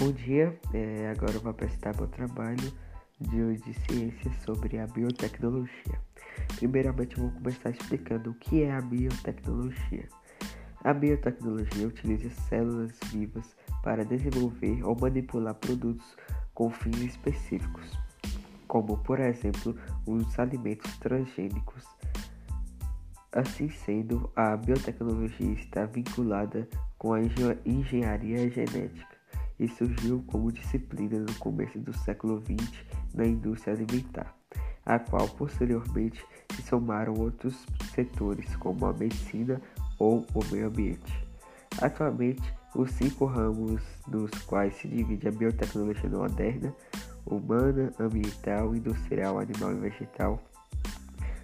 Bom dia, é, agora eu vou apresentar meu trabalho de, de ciência sobre a biotecnologia. Primeiramente, eu vou começar explicando o que é a biotecnologia. A biotecnologia utiliza células vivas para desenvolver ou manipular produtos com fins específicos, como, por exemplo, os alimentos transgênicos. Assim sendo, a biotecnologia está vinculada com a engenharia genética e surgiu como disciplina no começo do século XX na indústria alimentar, a qual posteriormente se somaram outros setores como a medicina ou o meio ambiente. Atualmente, os cinco ramos nos quais se divide a biotecnologia moderna, humana, ambiental, industrial, animal e vegetal,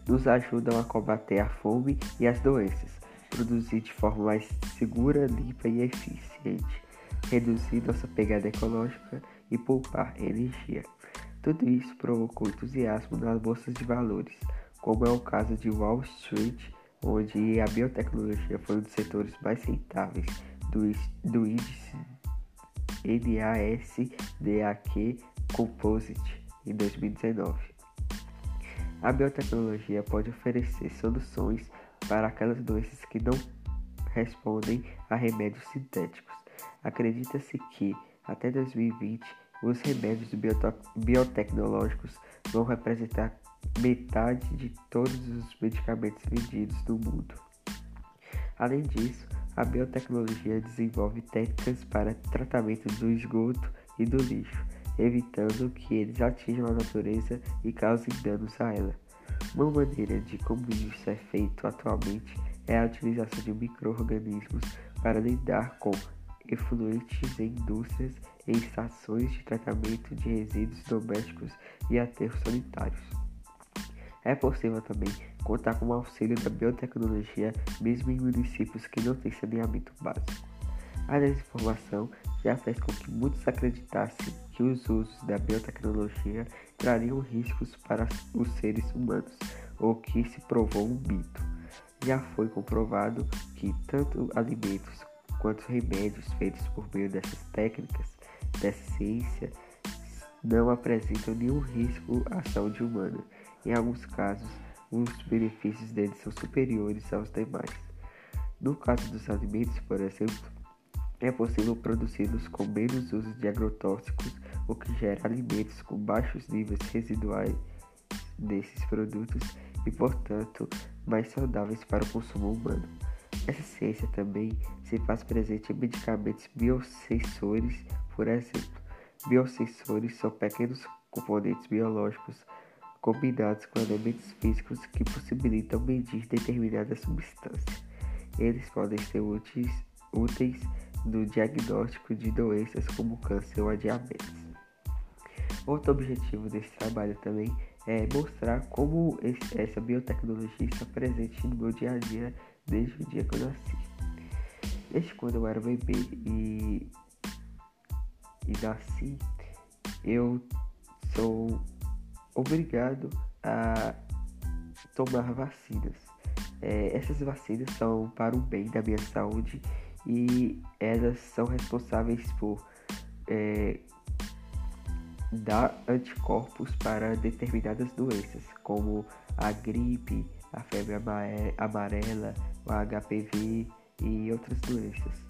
nos ajudam a combater a fome e as doenças, produzir de forma mais segura, limpa e eficiente reduzir nossa pegada ecológica e poupar energia. Tudo isso provocou entusiasmo nas bolsas de valores, como é o caso de Wall Street, onde a biotecnologia foi um dos setores mais rentáveis do, do índice NASDAQ Composite em 2019. A biotecnologia pode oferecer soluções para aquelas doenças que não respondem a remédios sintéticos Acredita-se que, até 2020, os remédios biotecnológicos vão representar metade de todos os medicamentos vendidos no mundo. Além disso, a biotecnologia desenvolve técnicas para tratamento do esgoto e do lixo, evitando que eles atinjam a natureza e causem danos a ela. Uma maneira de como isso é feito atualmente é a utilização de micro-organismos para lidar com efluentes em indústrias e estações de tratamento de resíduos domésticos e aterros sanitários. É possível também contar com o auxílio da biotecnologia mesmo em municípios que não têm saneamento básico. A desinformação já fez com que muitos acreditassem que os usos da biotecnologia trariam riscos para os seres humanos, ou que se provou um mito. Já foi comprovado que tanto alimentos quanto remédios feitos por meio dessas técnicas dessa ciência não apresentam nenhum risco à saúde humana. Em alguns casos, os benefícios deles são superiores aos demais. No caso dos alimentos, por exemplo, é possível produzi-los com menos uso de agrotóxicos, o que gera alimentos com baixos níveis residuais desses produtos e, portanto, mais saudáveis para o consumo humano. Essa ciência também se faz presente em medicamentos biosensores, por exemplo. Biosensores são pequenos componentes biológicos combinados com elementos físicos que possibilitam medir determinada substância. Eles podem ser úteis, úteis no diagnóstico de doenças como câncer ou diabetes. Outro objetivo desse trabalho também é mostrar como essa biotecnologia está presente no meu dia a dia desde o dia que eu nasci. Desde quando eu era bebê e, e nasci, eu sou obrigado a tomar vacinas. É, essas vacinas são para o bem da minha saúde e elas são responsáveis por é, dar anticorpos para determinadas doenças, como a gripe, a febre amarela, o HPV e outras doenças.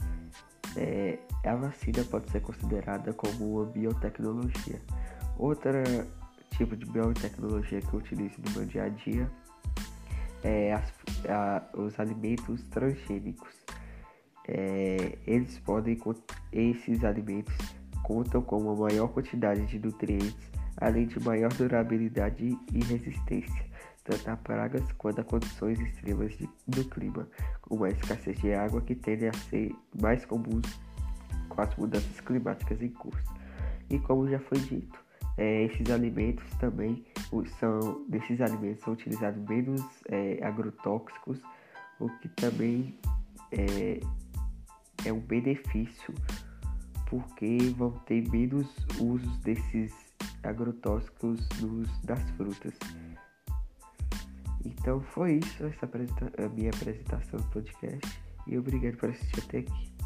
É, a vacina pode ser considerada como uma biotecnologia. Outro tipo de biotecnologia que eu utilizo no meu dia a dia é as, a, os alimentos transgênicos. É, eles podem, esses alimentos contam com uma maior quantidade de nutrientes, além de maior durabilidade e resistência a pragas quanto a condições extremas de, do clima, como a escassez de água que tendem a ser mais comuns com as mudanças climáticas em curso. E como já foi dito, é, esses alimentos também são desses alimentos são utilizados menos é, agrotóxicos, o que também é, é um benefício porque vão ter menos usos desses agrotóxicos nos, das frutas. Então foi isso, essa a minha apresentação do podcast. E obrigado por assistir até aqui.